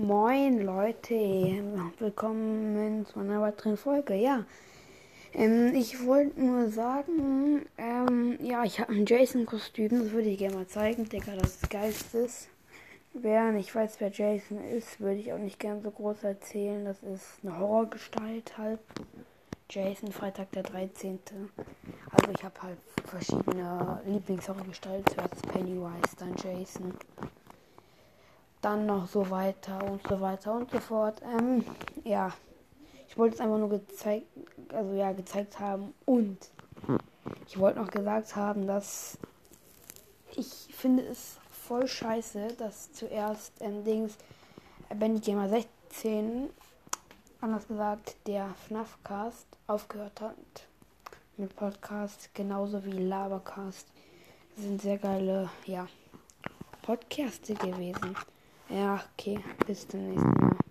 Moin Leute, willkommen zu einer weiteren Folge. Ja, ähm, ich wollte nur sagen, ähm, ja, ich habe ein Jason-Kostüm, das würde ich gerne mal zeigen. Digga, das ist. Wer nicht weiß, wer Jason ist, würde ich auch nicht gern so groß erzählen. Das ist eine Horrorgestalt halt. Jason, Freitag der 13. Also ich habe halt verschiedene Lieblingshorrorgestalten. Zuerst Pennywise, dann Jason. Dann noch so weiter und so weiter und so fort. Ähm, ja. Ich wollte es einfach nur gezeigt, also ja, gezeigt haben und ich wollte noch gesagt haben, dass ich finde es voll scheiße, dass zuerst ähm, Dings äh, Bandit Gamer 16, anders gesagt, der FNAF-Cast aufgehört hat mit Podcast, genauso wie Labercast. Das sind sehr geile, ja, Podcaste gewesen. Ja, okay, bis zum nächsten Mal.